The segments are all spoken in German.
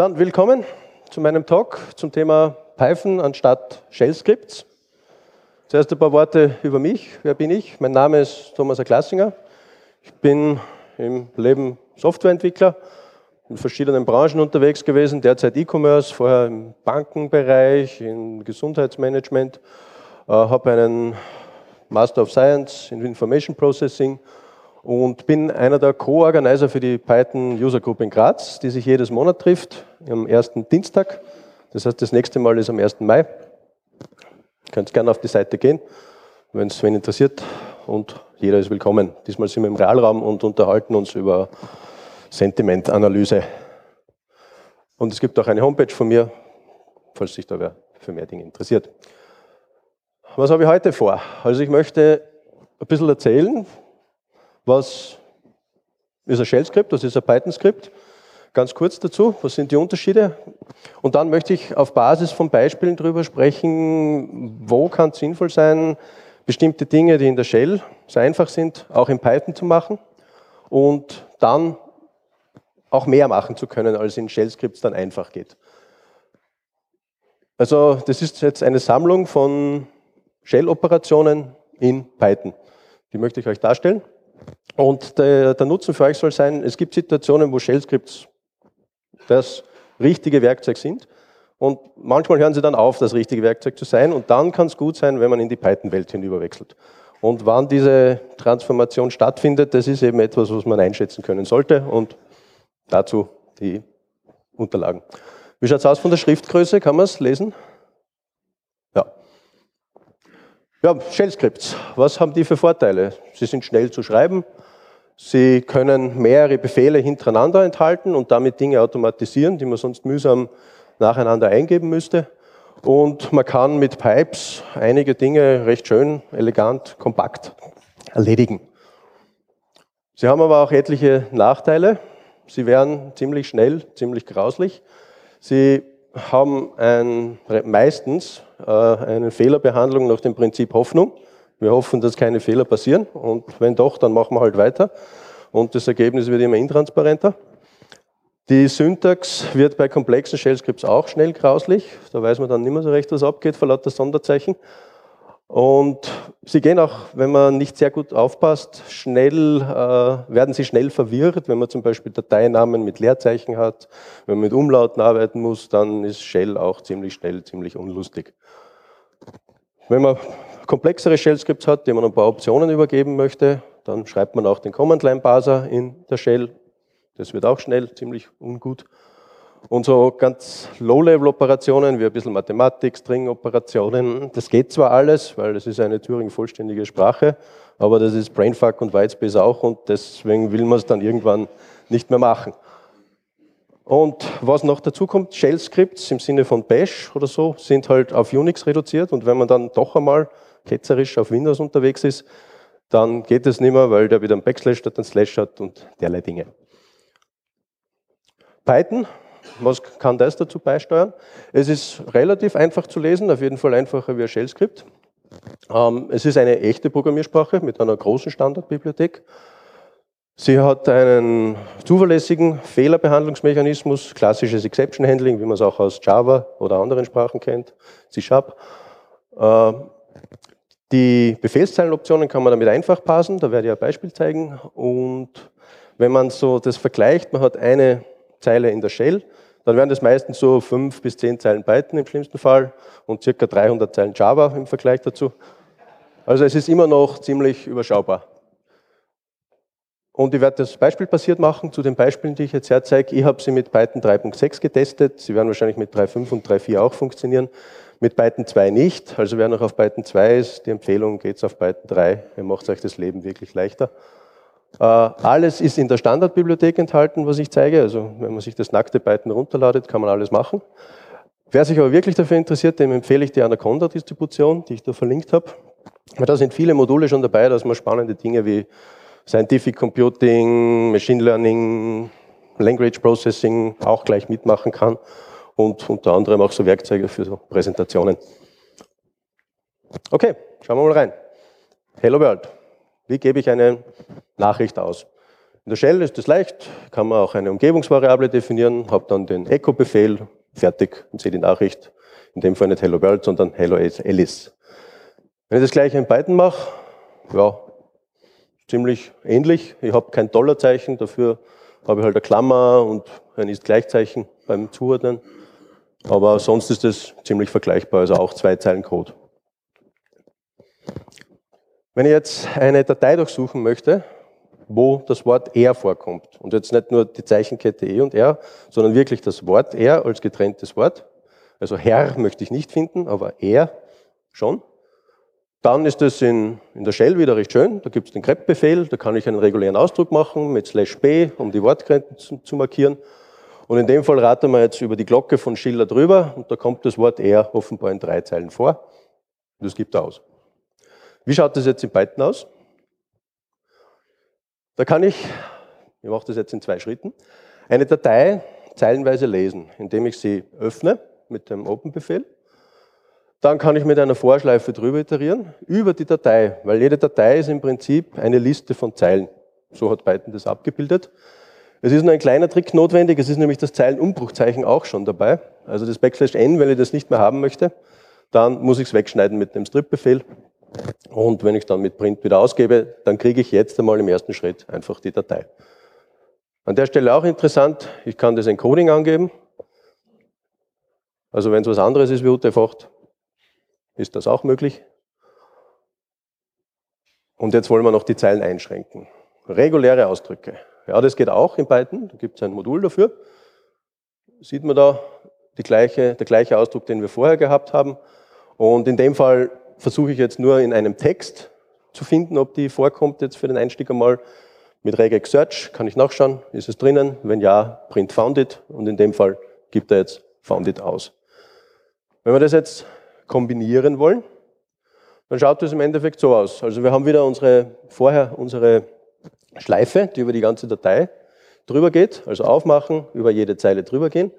Dann willkommen zu meinem Talk zum Thema Python anstatt Shell Scripts. Zuerst ein paar Worte über mich. Wer bin ich? Mein Name ist Thomas Klassinger. Ich bin im Leben Softwareentwickler, in verschiedenen Branchen unterwegs gewesen, derzeit E-Commerce, vorher im Bankenbereich, im Gesundheitsmanagement, äh, habe einen Master of Science in Information Processing und bin einer der Co-Organizer für die Python User Group in Graz, die sich jedes Monat trifft, am ersten Dienstag. Das heißt, das nächste Mal ist am 1. Mai. Ihr könnt gerne auf die Seite gehen, wenn es wen interessiert und jeder ist willkommen. Diesmal sind wir im Realraum und unterhalten uns über Sentimentanalyse. Und es gibt auch eine Homepage von mir, falls sich da wer für mehr Dinge interessiert. Was habe ich heute vor? Also ich möchte ein bisschen erzählen, was ist ein Shell-Skript, was ist ein Python-Skript. Ganz kurz dazu, was sind die Unterschiede? Und dann möchte ich auf Basis von Beispielen darüber sprechen, wo kann es sinnvoll sein, bestimmte Dinge, die in der Shell so einfach sind, auch in Python zu machen und dann auch mehr machen zu können, als in Shell-Skripts dann einfach geht. Also das ist jetzt eine Sammlung von Shell-Operationen in Python. Die möchte ich euch darstellen. Und der, der, Nutzen für euch soll sein, es gibt Situationen, wo Shell-Scripts das richtige Werkzeug sind. Und manchmal hören sie dann auf, das richtige Werkzeug zu sein. Und dann kann es gut sein, wenn man in die Python-Welt hinüberwechselt. Und wann diese Transformation stattfindet, das ist eben etwas, was man einschätzen können sollte. Und dazu die Unterlagen. Wie schaut es aus von der Schriftgröße? Kann man es lesen? Ja. Ja, Shell-Scripts. Was haben die für Vorteile? Sie sind schnell zu schreiben. Sie können mehrere Befehle hintereinander enthalten und damit Dinge automatisieren, die man sonst mühsam nacheinander eingeben müsste. Und man kann mit Pipes einige Dinge recht schön, elegant, kompakt erledigen. Sie haben aber auch etliche Nachteile. Sie werden ziemlich schnell, ziemlich grauslich. Sie haben ein, meistens äh, eine Fehlerbehandlung nach dem Prinzip Hoffnung. Wir hoffen, dass keine Fehler passieren und wenn doch, dann machen wir halt weiter und das Ergebnis wird immer intransparenter. Die Syntax wird bei komplexen Shell-Scripts auch schnell grauslich. Da weiß man dann nicht mehr so recht, was abgeht vor lauter Sonderzeichen. Und sie gehen auch, wenn man nicht sehr gut aufpasst, schnell, äh, werden sie schnell verwirrt. Wenn man zum Beispiel Dateinamen mit Leerzeichen hat, wenn man mit Umlauten arbeiten muss, dann ist Shell auch ziemlich schnell, ziemlich unlustig. Wenn man komplexere Shell-Scripts hat, die man ein paar Optionen übergeben möchte, dann schreibt man auch den Command-Line-Parser in der Shell. Das wird auch schnell, ziemlich ungut. Und so ganz Low-Level-Operationen wie ein bisschen Mathematik, String-Operationen, das geht zwar alles, weil das ist eine Turing-vollständige Sprache, aber das ist Brainfuck und Whitespace auch und deswegen will man es dann irgendwann nicht mehr machen. Und was noch dazu kommt, Shell-Scripts im Sinne von Bash oder so sind halt auf Unix reduziert und wenn man dann doch einmal ketzerisch auf Windows unterwegs ist, dann geht es nicht mehr, weil der wieder einen Backslash statt einen Slash hat und derlei Dinge. Python was kann das dazu beisteuern? Es ist relativ einfach zu lesen, auf jeden Fall einfacher wie ein Shell-Skript. Ähm, es ist eine echte Programmiersprache mit einer großen Standardbibliothek. Sie hat einen zuverlässigen Fehlerbehandlungsmechanismus, klassisches Exception Handling, wie man es auch aus Java oder anderen Sprachen kennt, C-Sharp. Die Befehlszeilenoptionen kann man damit einfach parsen, da werde ich ein Beispiel zeigen. Und wenn man so das vergleicht, man hat eine Zeile in der Shell, dann wären das meistens so fünf bis zehn Zeilen Python im schlimmsten Fall und circa 300 Zeilen Java im Vergleich dazu. Also es ist immer noch ziemlich überschaubar. Und ich werde das Beispiel basiert machen zu den Beispielen, die ich jetzt herzeige. Ich habe sie mit Python 3.6 getestet. Sie werden wahrscheinlich mit 3.5 und 3.4 auch funktionieren. Mit Python 2 nicht. Also wer noch auf Python 2 ist, die Empfehlung, geht's auf Python 3. Ihr macht euch das Leben wirklich leichter. Äh, alles ist in der Standardbibliothek enthalten, was ich zeige. Also wenn man sich das nackte Python runterladet, kann man alles machen. Wer sich aber wirklich dafür interessiert, dem empfehle ich die Anaconda-Distribution, die ich da verlinkt habe. Weil da sind viele Module schon dabei, dass man spannende Dinge wie Scientific Computing, Machine Learning, Language Processing auch gleich mitmachen kann und unter anderem auch so Werkzeuge für so Präsentationen. Okay, schauen wir mal rein. Hello World. Wie gebe ich eine Nachricht aus? In der Shell ist das leicht, kann man auch eine Umgebungsvariable definieren, habe dann den Echo-Befehl, fertig und sehe die Nachricht, in dem Fall nicht Hello World, sondern Hello Alice. Wenn ich das gleiche in Python mache, ja, ziemlich ähnlich. Ich habe kein Dollarzeichen, dafür habe ich halt eine Klammer und ein Ist-Gleichzeichen beim Zuordnen. Aber sonst ist es ziemlich vergleichbar, also auch zwei Zeilen Code. Wenn ich jetzt eine Datei durchsuchen möchte, wo das Wort er vorkommt, und jetzt nicht nur die Zeichenkette e und r, sondern wirklich das Wort er als getrenntes Wort, also Herr möchte ich nicht finden, aber er schon, dann ist es in, in der Shell wieder recht schön. Da gibt es den grep-Befehl, da kann ich einen regulären Ausdruck machen mit slash b, um die Wortgrenzen zu markieren. Und in dem Fall raten wir jetzt über die Glocke von Schiller drüber und da kommt das Wort er offenbar in drei Zeilen vor. Das gibt er aus. Wie schaut das jetzt in Python aus? Da kann ich, ich mache das jetzt in zwei Schritten, eine Datei zeilenweise lesen, indem ich sie öffne mit dem Open-Befehl dann kann ich mit einer Vorschleife drüber iterieren, über die Datei, weil jede Datei ist im Prinzip eine Liste von Zeilen. So hat Python das abgebildet. Es ist nur ein kleiner Trick notwendig, es ist nämlich das Zeilenumbruchzeichen auch schon dabei. Also das Backslash n, wenn ich das nicht mehr haben möchte, dann muss ich es wegschneiden mit dem Strip-Befehl. Und wenn ich dann mit Print wieder ausgebe, dann kriege ich jetzt einmal im ersten Schritt einfach die Datei. An der Stelle auch interessant, ich kann das Encoding angeben. Also wenn es was anderes ist wie UTF-8, ist das auch möglich. Und jetzt wollen wir noch die Zeilen einschränken. Reguläre Ausdrücke. Ja, das geht auch in Python. Da gibt es ein Modul dafür. Sieht man da gleiche, der gleiche Ausdruck, den wir vorher gehabt haben. Und in dem Fall versuche ich jetzt nur in einem Text zu finden, ob die vorkommt jetzt für den Einstieg einmal. Mit regex search kann ich nachschauen, ist es drinnen? Wenn ja, print founded. Und in dem Fall gibt er jetzt founded aus. Wenn wir das jetzt kombinieren wollen, dann schaut das im Endeffekt so aus. Also wir haben wieder unsere, vorher unsere Schleife, die über die ganze Datei drüber geht, also aufmachen, über jede Zeile drüber gehen.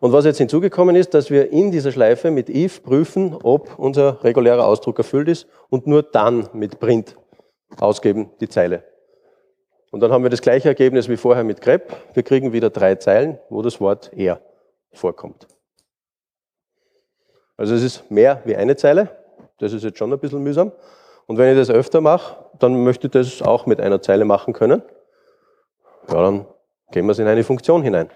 Und was jetzt hinzugekommen ist, dass wir in dieser Schleife mit if prüfen, ob unser regulärer Ausdruck erfüllt ist und nur dann mit print ausgeben die Zeile. Und dann haben wir das gleiche Ergebnis wie vorher mit grep. Wir kriegen wieder drei Zeilen, wo das Wort er vorkommt. Also es ist mehr wie eine Zeile. Das ist jetzt schon ein bisschen mühsam. Und wenn ich das öfter mache, dann möchte ich das auch mit einer Zeile machen können. Ja, dann gehen wir es in eine Funktion hinein.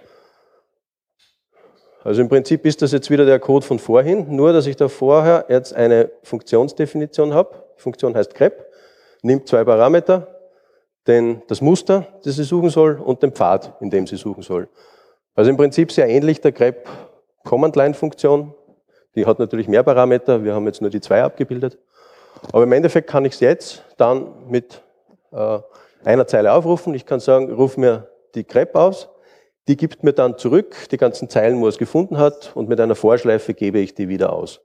Also im Prinzip ist das jetzt wieder der Code von vorhin, nur dass ich da vorher jetzt eine Funktionsdefinition habe. Die Funktion heißt grep, nimmt zwei Parameter, den, das Muster, das sie suchen soll, und den Pfad, in dem sie suchen soll. Also im Prinzip sehr ähnlich der grep Command-Line-Funktion, die hat natürlich mehr Parameter, wir haben jetzt nur die zwei abgebildet. Aber im Endeffekt kann ich es jetzt dann mit äh, einer Zeile aufrufen. Ich kann sagen, ruf mir die grep aus. Die gibt mir dann zurück die ganzen Zeilen, wo es gefunden hat und mit einer Vorschleife gebe ich die wieder aus.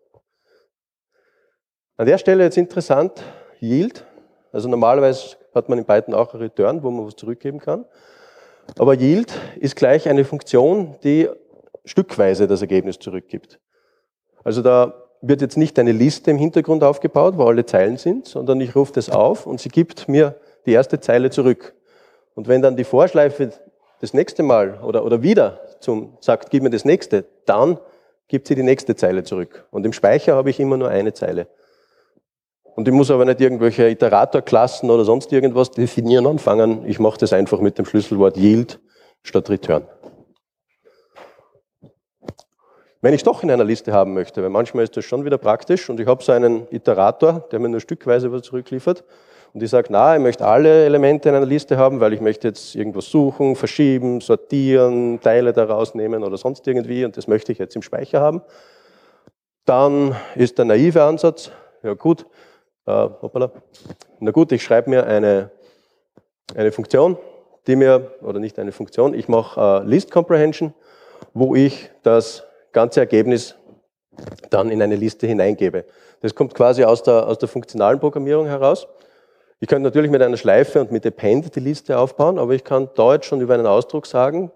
An der Stelle jetzt interessant, Yield. Also normalerweise hat man in Python auch ein Return, wo man was zurückgeben kann. Aber Yield ist gleich eine Funktion, die stückweise das Ergebnis zurückgibt. Also da wird jetzt nicht eine Liste im Hintergrund aufgebaut, wo alle Zeilen sind, sondern ich rufe das auf und sie gibt mir die erste Zeile zurück. Und wenn dann die Vorschleife das nächste Mal oder, oder wieder zum, sagt, gib mir das nächste, dann gibt sie die nächste Zeile zurück. Und im Speicher habe ich immer nur eine Zeile. Und ich muss aber nicht irgendwelche Iteratorklassen oder sonst irgendwas definieren anfangen. Ich mache das einfach mit dem Schlüsselwort yield statt return. Wenn ich doch in einer Liste haben möchte, weil manchmal ist das schon wieder praktisch und ich habe so einen Iterator, der mir nur stückweise was zurückliefert und ich sage, na, ich möchte alle Elemente in einer Liste haben, weil ich möchte jetzt irgendwas suchen, verschieben, sortieren, Teile daraus nehmen oder sonst irgendwie und das möchte ich jetzt im Speicher haben. Dann ist der naive Ansatz, ja gut, äh, hoppala, na gut, ich schreibe mir eine, eine Funktion, die mir, oder nicht eine Funktion, ich mache äh, List Comprehension, wo ich das ganze Ergebnis dann in eine Liste hineingebe. Das kommt quasi aus der, aus der funktionalen Programmierung heraus. Ich könnte natürlich mit einer Schleife und mit Append die Liste aufbauen, aber ich kann jetzt schon über einen Ausdruck sagen,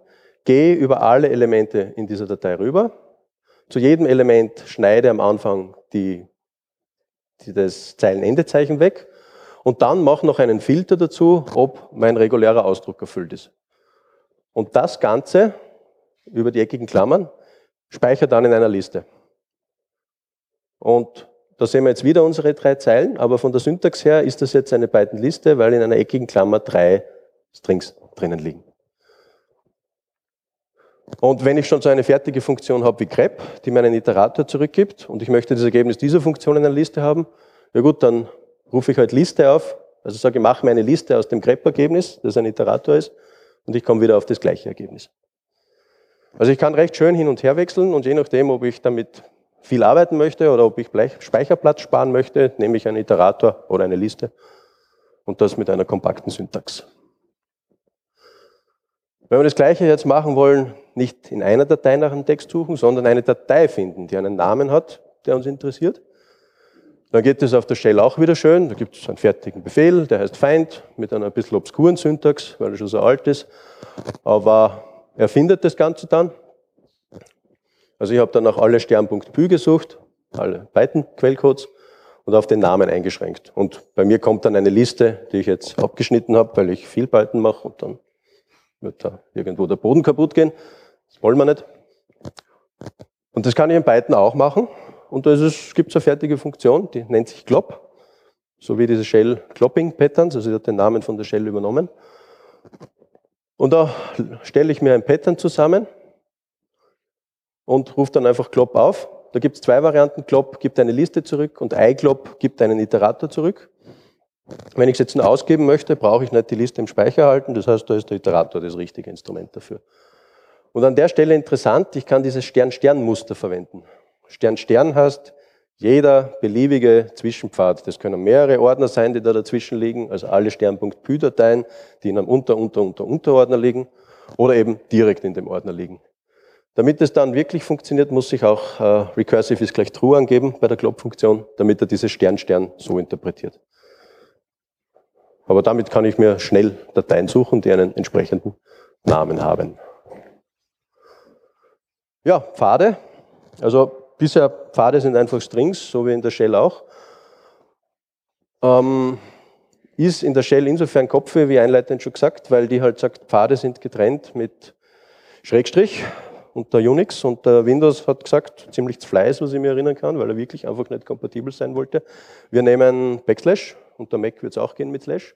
gehe über alle Elemente in dieser Datei rüber. Zu jedem Element schneide am Anfang die, die das Zeilenendezeichen weg und dann mache noch einen Filter dazu, ob mein regulärer Ausdruck erfüllt ist. Und das Ganze über die eckigen Klammern speichere dann in einer Liste. Und da sehen wir jetzt wieder unsere drei Zeilen, aber von der Syntax her ist das jetzt eine Python-Liste, weil in einer eckigen Klammer drei Strings drinnen liegen. Und wenn ich schon so eine fertige Funktion habe wie grep, die mir einen Iterator zurückgibt und ich möchte das Ergebnis dieser Funktion in einer Liste haben, ja gut, dann rufe ich halt Liste auf, also sage, ich mache mir eine Liste aus dem grep-Ergebnis, das ein Iterator ist, und ich komme wieder auf das gleiche Ergebnis. Also ich kann recht schön hin und her wechseln und je nachdem, ob ich damit viel arbeiten möchte oder ob ich Speicherplatz sparen möchte, nehme ich einen Iterator oder eine Liste und das mit einer kompakten Syntax. Wenn wir das gleiche jetzt machen wollen, nicht in einer Datei nach einem Text suchen, sondern eine Datei finden, die einen Namen hat, der uns interessiert, dann geht es auf der Shell auch wieder schön. Da gibt es einen fertigen Befehl, der heißt find, mit einer ein bisschen obskuren Syntax, weil er schon so alt ist. Aber er findet das Ganze dann. Also ich habe dann auch alle Stern.py gesucht, alle Python-Quellcodes und auf den Namen eingeschränkt. Und bei mir kommt dann eine Liste, die ich jetzt abgeschnitten habe, weil ich viel Python mache und dann wird da irgendwo der Boden kaputt gehen. Das wollen wir nicht. Und das kann ich in Python auch machen. Und da gibt es eine fertige Funktion, die nennt sich Glop. So wie diese Shell Clopping Patterns, also sie hat den Namen von der Shell übernommen. Und da stelle ich mir ein Pattern zusammen und rufe dann einfach Glop auf. Da gibt es zwei Varianten. Glop gibt eine Liste zurück und iGlop gibt einen Iterator zurück. Wenn ich es jetzt nur ausgeben möchte, brauche ich nicht die Liste im Speicher halten. Das heißt, da ist der Iterator das richtige Instrument dafür. Und an der Stelle interessant, ich kann dieses Stern-Stern-Muster verwenden. Stern-Stern heißt, jeder beliebige Zwischenpfad, das können mehrere Ordner sein, die da dazwischen liegen, also alle Stern.py-Dateien, die in einem Unter-, Unter-, Unter-, Unterordner liegen oder eben direkt in dem Ordner liegen. Damit es dann wirklich funktioniert, muss ich auch äh, recursive ist gleich true angeben bei der Glob-Funktion, damit er dieses Stern-Stern so interpretiert. Aber damit kann ich mir schnell Dateien suchen, die einen entsprechenden Namen haben. Ja, Pfade. Also bisher Pfade sind einfach Strings, so wie in der Shell auch. Ähm, ist in der Shell insofern Kopfhöhe, wie einleitend schon gesagt, weil die halt sagt, Pfade sind getrennt mit Schrägstrich und der Unix und der Windows hat gesagt, ziemlich zu Fleiß, was ich mir erinnern kann, weil er wirklich einfach nicht kompatibel sein wollte. Wir nehmen Backslash und der Mac wird es auch gehen mit Slash.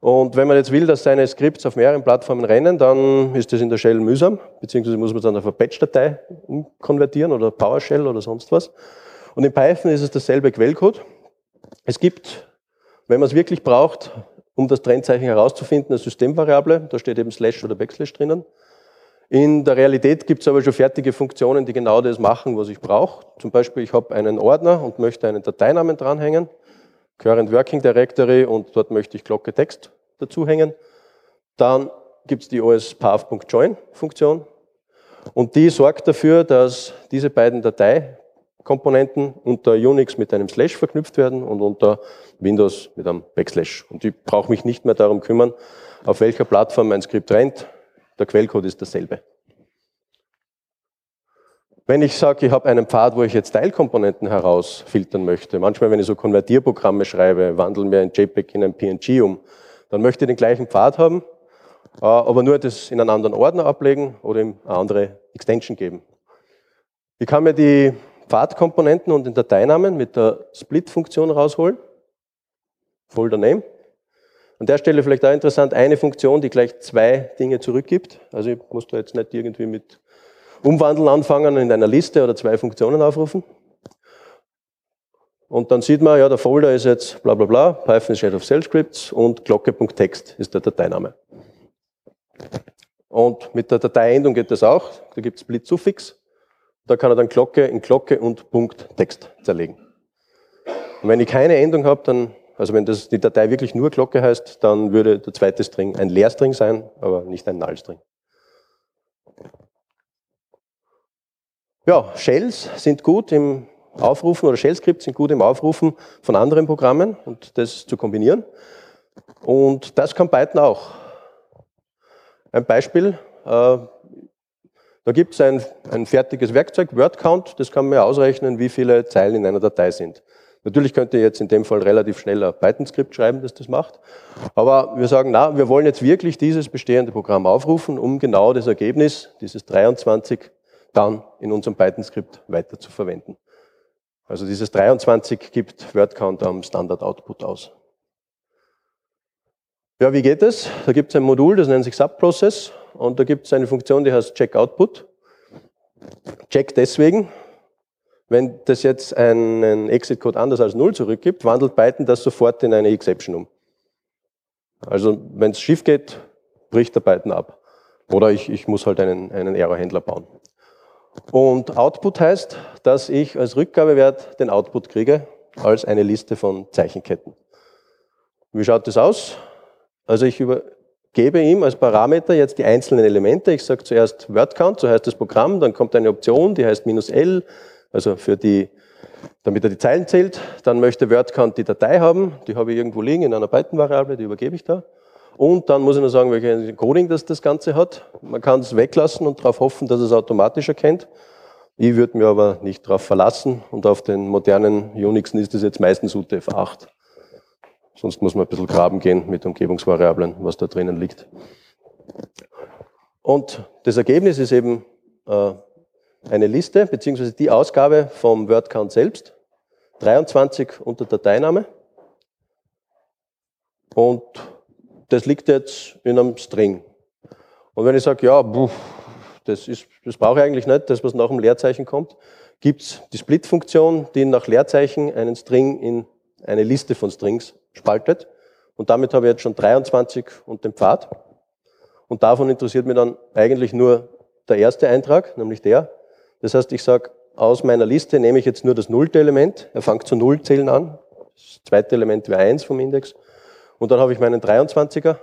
Und wenn man jetzt will, dass seine Skripts auf mehreren Plattformen rennen, dann ist das in der Shell mühsam, beziehungsweise muss man dann auf eine Patch-Datei umkonvertieren oder PowerShell oder sonst was. Und in Python ist es dasselbe Quellcode. Es gibt, wenn man es wirklich braucht, um das Trennzeichen herauszufinden, eine Systemvariable, da steht eben Slash oder Backslash drinnen. In der Realität gibt es aber schon fertige Funktionen, die genau das machen, was ich brauche. Zum Beispiel, ich habe einen Ordner und möchte einen Dateinamen dranhängen. Current Working Directory und dort möchte ich Glocke Text dazuhängen. Dann gibt es die ospath.join Funktion und die sorgt dafür, dass diese beiden Dateikomponenten unter Unix mit einem Slash verknüpft werden und unter Windows mit einem Backslash. Und ich brauche mich nicht mehr darum kümmern, auf welcher Plattform mein Skript rennt. Der Quellcode ist dasselbe. Wenn ich sage, ich habe einen Pfad, wo ich jetzt Teilkomponenten herausfiltern möchte, manchmal, wenn ich so Konvertierprogramme schreibe, wandeln wir ein JPEG in ein PNG um, dann möchte ich den gleichen Pfad haben, äh, aber nur das in einen anderen Ordner ablegen oder ihm eine andere Extension geben. Ich kann mir die Pfadkomponenten und den Dateinamen mit der Split-Funktion rausholen. Folder Name. An der Stelle vielleicht auch interessant, eine Funktion, die gleich zwei Dinge zurückgibt. Also ich muss da jetzt nicht irgendwie mit Umwandeln anfangen in einer Liste oder zwei Funktionen aufrufen. Und dann sieht man, ja, der Folder ist jetzt bla bla bla, Python Shade of Cell Scripts und glocke.text ist der Dateiname. Und mit der Dateiendung geht das auch. Da gibt es Split-Suffix. Da kann er dann Glocke in Glocke und Punkt Text zerlegen. Und wenn ich keine Endung habe, dann, also wenn das, die Datei wirklich nur Glocke heißt, dann würde der zweite String ein Leerstring sein, aber nicht ein Nullstring. Ja, Shells sind gut im Aufrufen oder Shell-Skripts sind gut im Aufrufen von anderen Programmen und das zu kombinieren. Und das kann Python auch. Ein Beispiel, äh, da gibt es ein, ein fertiges Werkzeug, WordCount, das kann man ausrechnen, wie viele Zeilen in einer Datei sind. Natürlich könnt ihr jetzt in dem Fall relativ schnell ein Python-Skript schreiben, das das macht. Aber wir sagen, na, wir wollen jetzt wirklich dieses bestehende Programm aufrufen, um genau das Ergebnis, dieses 23, dann in unserem Python-Skript weiter zu verwenden. Also dieses 23 gibt WordCount am Standard-Output aus. Ja, wie geht das? Da gibt es ein Modul, das nennt sich Subprocess und da gibt es eine Funktion, die heißt CheckOutput. Check deswegen, wenn das jetzt einen Exit-Code anders als 0 zurückgibt, wandelt Python das sofort in eine Exception um. Also wenn es schief geht, bricht der Python ab. Oder ich, ich muss halt einen, einen Error-Händler bauen. Und Output heißt, dass ich als Rückgabewert den Output kriege als eine Liste von Zeichenketten. Wie schaut das aus? Also ich übergebe ihm als Parameter jetzt die einzelnen Elemente. Ich sage zuerst WordCount, so heißt das Programm, dann kommt eine Option, die heißt minus L, also für die, damit er die Zeilen zählt. Dann möchte WordCount die Datei haben, die habe ich irgendwo liegen in einer Python-Variable, die übergebe ich da. Und dann muss ich noch sagen, welches Coding das das Ganze hat. Man kann es weglassen und darauf hoffen, dass es automatisch erkennt. Ich würde mir aber nicht darauf verlassen und auf den modernen Unixen ist es jetzt meistens UTF-8. Sonst muss man ein bisschen graben gehen mit Umgebungsvariablen, was da drinnen liegt. Und das Ergebnis ist eben äh, eine Liste, beziehungsweise die Ausgabe vom WordCount selbst. 23 unter Dateiname. Und das liegt jetzt in einem String. Und wenn ich sage, ja, das, ist, das brauche ich eigentlich nicht, das, was nach dem Leerzeichen kommt, gibt es die Split-Funktion, die nach Leerzeichen einen String in eine Liste von Strings spaltet. Und damit habe ich jetzt schon 23 und den Pfad. Und davon interessiert mich dann eigentlich nur der erste Eintrag, nämlich der. Das heißt, ich sage, aus meiner Liste nehme ich jetzt nur das nullte Element. Er fängt zu Null zählen an. Das zweite Element wäre 1 vom Index. Und dann habe ich meinen 23er.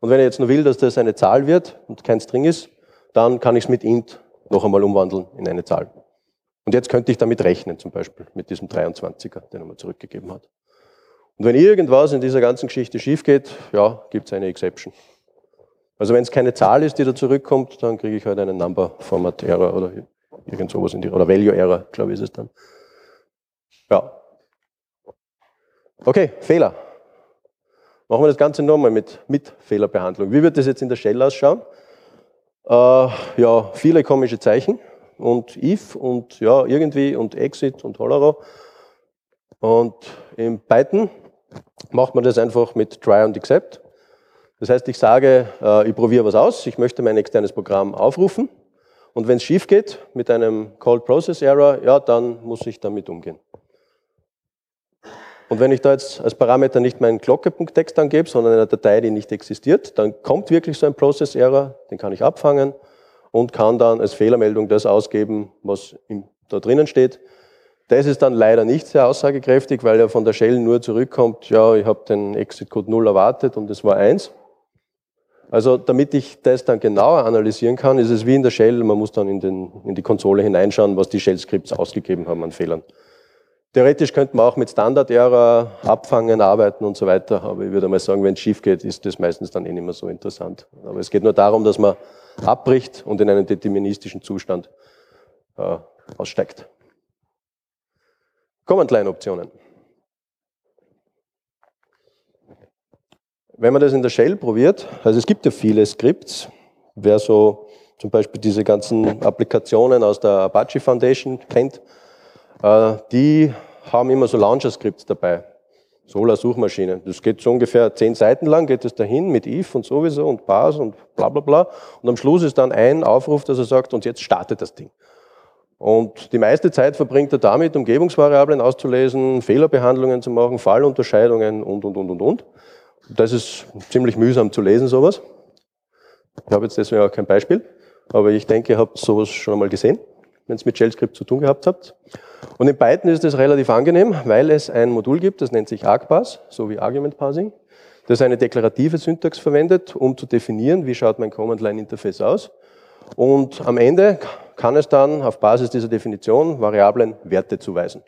Und wenn ich jetzt nur will, dass das eine Zahl wird und kein String ist, dann kann ich es mit int noch einmal umwandeln in eine Zahl. Und jetzt könnte ich damit rechnen, zum Beispiel mit diesem 23er, den er mir zurückgegeben hat. Und wenn irgendwas in dieser ganzen Geschichte schief geht, ja, gibt es eine Exception. Also wenn es keine Zahl ist, die da zurückkommt, dann kriege ich halt einen Number Format Error oder irgend sowas in die, oder Value Error, glaube ich, ist es dann. Ja. Okay, Fehler. Machen wir das Ganze nochmal mit, mit Fehlerbehandlung. Wie wird das jetzt in der Shell ausschauen? Äh, ja, viele komische Zeichen und if und ja, irgendwie und exit und holero. Und im Python macht man das einfach mit try und accept. Das heißt, ich sage, äh, ich probiere was aus, ich möchte mein externes Programm aufrufen und wenn es schief geht mit einem Called Process Error, ja, dann muss ich damit umgehen. Und wenn ich da jetzt als Parameter nicht meinen Glocke.text angebe, sondern eine Datei, die nicht existiert, dann kommt wirklich so ein Process Error, den kann ich abfangen und kann dann als Fehlermeldung das ausgeben, was da drinnen steht. Das ist dann leider nicht sehr aussagekräftig, weil er von der Shell nur zurückkommt, ja, ich habe den Exit-Code 0 erwartet und es war 1. Also damit ich das dann genauer analysieren kann, ist es wie in der Shell, man muss dann in, den, in die Konsole hineinschauen, was die Shell-Scripts ausgegeben haben an Fehlern. Theoretisch könnte man auch mit Standard-Error abfangen, arbeiten und so weiter, aber ich würde mal sagen, wenn es schief geht, ist das meistens dann eh nicht mehr so interessant. Aber es geht nur darum, dass man abbricht und in einen deterministischen Zustand äh, aussteigt. Command-Line-Optionen. Wenn man das in der Shell probiert, also es gibt ja viele Skripts, wer so zum Beispiel diese ganzen Applikationen aus der Apache Foundation kennt, die haben immer so Launcher-Skripts dabei. Solar-Suchmaschinen. Das geht so ungefähr zehn Seiten lang, geht es dahin mit if und sowieso und bars und bla bla bla. Und am Schluss ist dann ein Aufruf, dass er sagt, und jetzt startet das Ding. Und die meiste Zeit verbringt er damit, Umgebungsvariablen auszulesen, Fehlerbehandlungen zu machen, Fallunterscheidungen und, und, und, und, und. Das ist ziemlich mühsam zu lesen, sowas. Ich habe jetzt deswegen auch kein Beispiel, aber ich denke, ihr habt sowas schon einmal gesehen wenn es mit Shell-Script zu tun gehabt habt. Und in Python ist es relativ angenehm, weil es ein Modul gibt, das nennt sich argparse, so wie Argument Parsing, das eine deklarative Syntax verwendet, um zu definieren, wie schaut mein Command-Line-Interface aus. Und am Ende kann es dann auf Basis dieser Definition Variablen Werte zuweisen.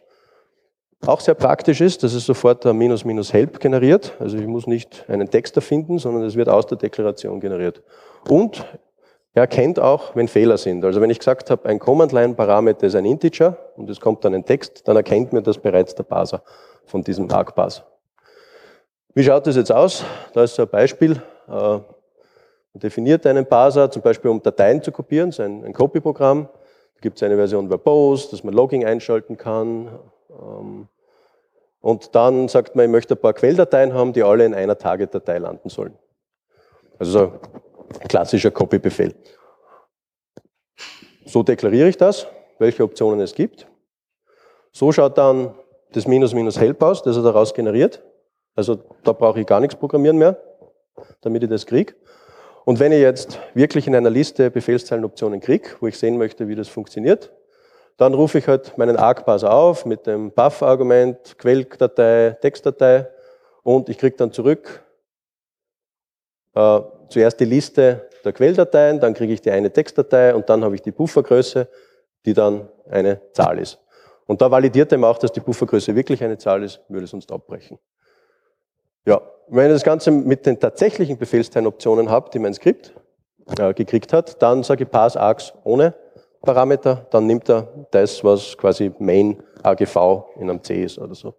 Auch sehr praktisch ist, dass es sofort ein Minus-Minus-Help generiert. Also ich muss nicht einen Text erfinden, sondern es wird aus der Deklaration generiert. Und Er erkennt auch, wenn Fehler sind. Also wenn ich gesagt habe, ein Command-Line-Parameter ist ein Integer und es kommt dann ein Text, dann erkennt mir das bereits der Parser von diesem Argparser. Wie schaut das jetzt aus? Da ist so ein Beispiel. Äh, man definiert einen Parser, zum Beispiel um Dateien zu kopieren, so ein, ein Copy-Programm. Da gibt es eine Version Verbose, dass man Logging einschalten kann. Ähm, und dann sagt man, ich möchte ein paar Quelldateien haben, die alle in einer Target-Datei landen sollen. Also so klassischer Copy-Befehl. So deklariere ich das, welche Optionen es gibt. So schaut dann das Minus Minus Help aus, das er daraus generiert. Also da brauche ich gar nichts programmieren mehr, damit ich das kriege. Und wenn ich jetzt wirklich in einer Liste Befehlszeilenoptionen kriege, wo ich sehen möchte, wie das funktioniert, dann rufe ich halt meinen Argparser auf mit dem Buff-Argument, Quelldatei, Textdatei und ich kriege dann zurück äh, zuerst die Liste der Quelldateien, dann kriege ich die eine Textdatei und dann habe ich die Buffergröße, die dann eine Zahl ist. Und da validiert er auch, dass die Buffergröße wirklich eine Zahl ist, würde es sonst abbrechen. Ja, wenn ihr das Ganze mit den tatsächlichen Befehlsteilenoptionen habt, die mein Skript äh, gekriegt hat, dann sage ich pass args ohne Parameter, dann nimmt er das, was quasi main AGV in einem C ist oder so.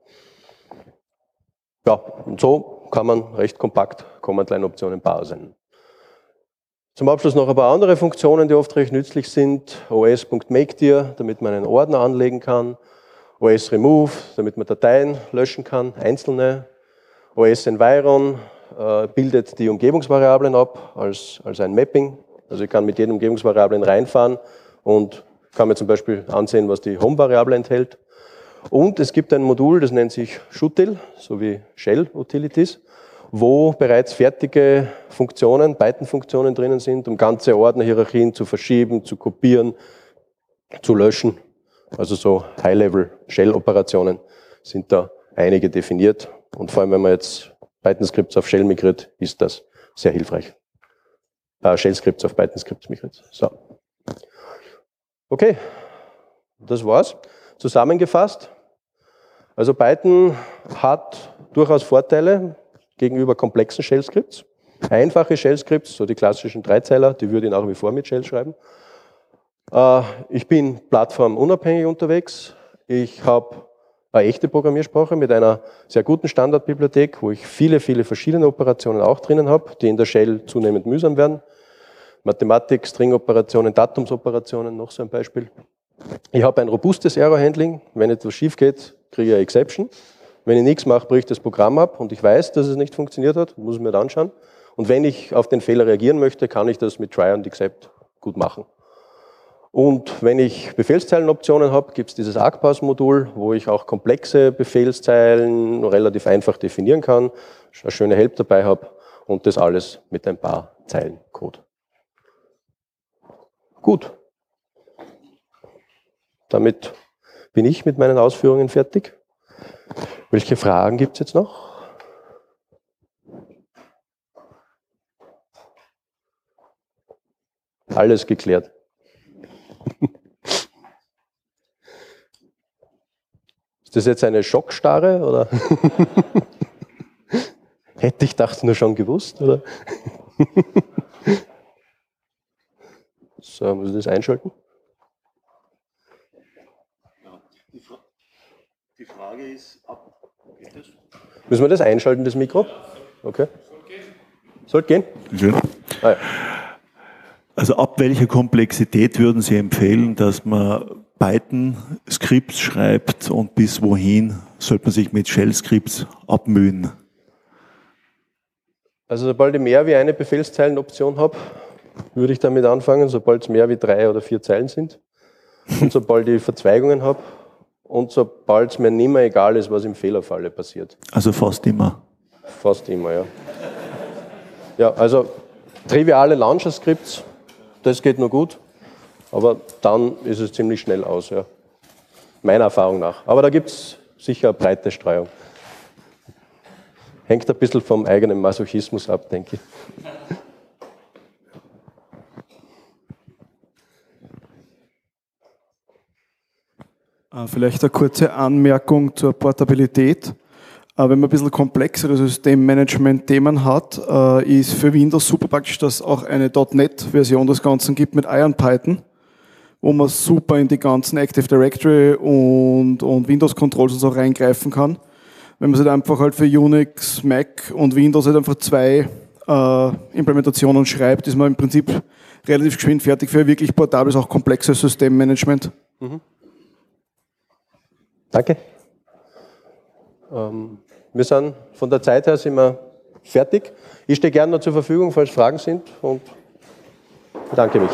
Ja, und so kann man recht kompakt Command-Line-Optionen parsen. Zum Abschluss noch ein paar andere Funktionen, die oft recht nützlich sind. os.makedir, damit man einen Ordner anlegen kann. os-remove, damit man Dateien löschen kann, einzelne. os-environ äh, bildet die Umgebungsvariablen ab als, als ein Mapping. Also ich kann mit jedem Umgebungsvariablen reinfahren und kann mir zum Beispiel ansehen, was die Home-Variable enthält. Und es gibt ein Modul, das nennt sich Shutil, sowie Shell Utilities, wo bereits fertige Funktionen, Python-Funktionen drinnen sind, um ganze Ordnerhierarchien zu verschieben, zu kopieren, zu löschen. Also so High-Level-Shell-Operationen sind da einige definiert. Und vor allem, wenn man jetzt Python-Skripts auf Shell migriert, ist das sehr hilfreich. Äh, Shell-Skripts auf Python-Skripts migriert. So. Okay, das war's. Zusammengefasst, also Python hat durchaus Vorteile gegenüber komplexen Shell-Skripts. Einfache Shell-Skripts, so die klassischen Dreizeiler, die würde ich nach wie vor mit Shell schreiben. Äh, ich bin plattformunabhängig unterwegs. Ich habe eine echte Programmiersprache mit einer sehr guten Standardbibliothek, wo ich viele, viele verschiedene Operationen auch drinnen habe, die in der Shell zunehmend mühsam werden. Mathematik, String-Operationen, Datumsoperationen, noch so ein Beispiel. Ich habe ein robustes Error-Handling. Wenn etwas schief geht, kriege ich eine Exception. Wenn ich nichts mache, bricht das Programm ab und ich weiß, dass es nicht funktioniert hat, muss ich mir das anschauen. Und wenn ich auf den Fehler reagieren möchte, kann ich das mit Try and Accept gut machen. Und wenn ich Befehlszeilenoptionen habe, gibt es dieses ArcPass-Modul, wo ich auch komplexe Befehlszeilen relativ einfach definieren kann, eine schöne Help dabei habe und das alles mit ein paar Zeilen Code. Gut. Damit bin ich mit meinen Ausführungen fertig. Welche Fragen gibt es jetzt noch? Alles geklärt. Ist das jetzt eine Schockstarre oder? Hätte ich das nur schon gewusst, oder? So, muss ich das einschalten? Die Frage ist, ab, Müssen wir das einschalten, das Mikro? Okay. Sollte gehen? Ja. Ah, ja. Also ab welcher Komplexität würden Sie empfehlen, dass man Python-Skripts schreibt und bis wohin sollte man sich mit Shell-Skripts abmühen? Also sobald ich mehr wie eine Befehlszeilenoption habe, würde ich damit anfangen, sobald es mehr wie drei oder vier Zeilen sind. Und sobald ich Verzweigungen habe und sobald es mir nicht mehr egal ist, was im Fehlerfalle passiert. Also fast immer. Fast immer, ja. Ja, also triviale Launcher-Skripts, das geht nur gut, aber dann ist es ziemlich schnell aus, ja. Meiner Erfahrung nach. Aber da gibt es sicher eine breite Streuung. Hängt ein bisschen vom eigenen Masochismus ab, denke ich. Vielleicht eine kurze Anmerkung zur Portabilität. Äh, wenn man ein bisschen komplexere Systemmanagement-Themen hat, äh, ist für Windows super praktisch, dass es auch eine .NET-Version des Ganzen gibt mit IronPython, wo man super in die ganzen Active Directory und, und Windows-Controls und so reingreifen kann. Wenn man sich halt einfach halt für Unix, Mac und Windows halt einfach zwei äh, Implementationen schreibt, ist man im Prinzip relativ geschwind fertig für wirklich portables, auch komplexes Systemmanagement. Mhm. Danke. Ähm, wir sind von der Zeit her sind wir fertig. Ich stehe gerne noch zur Verfügung, falls Fragen sind und bedanke mich.